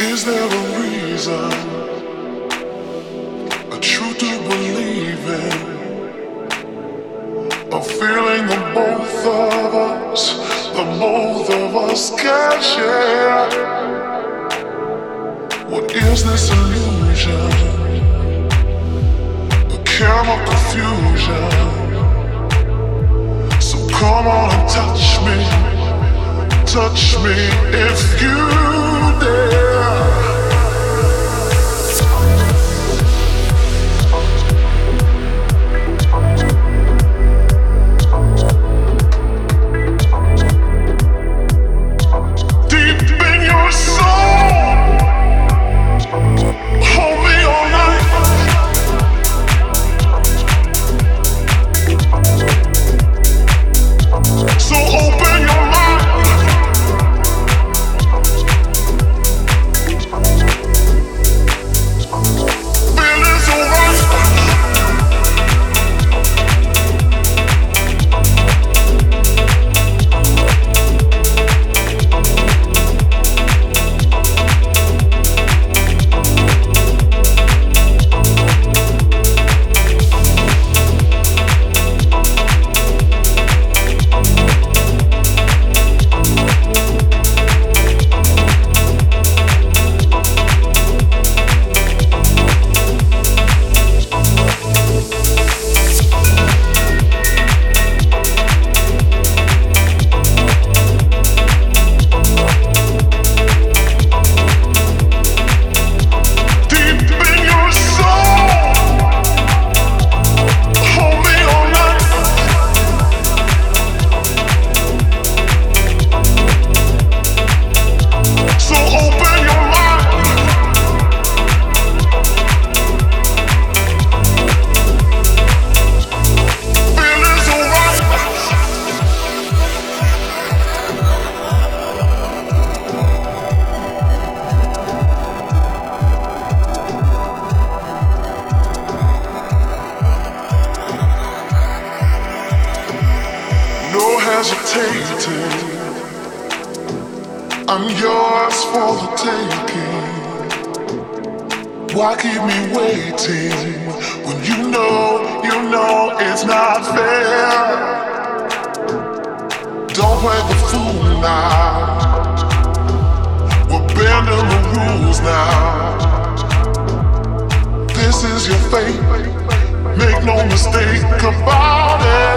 Is there a reason, a truth to believe in, a feeling that both of us, the both of us can share? What is this illusion? A chemical fusion. So come on and touch me, touch me if you I'm yours for the taking. Why keep me waiting when you know, you know it's not fair? Don't play the fool now. We're bending the rules now. This is your fate. Make no mistake about it.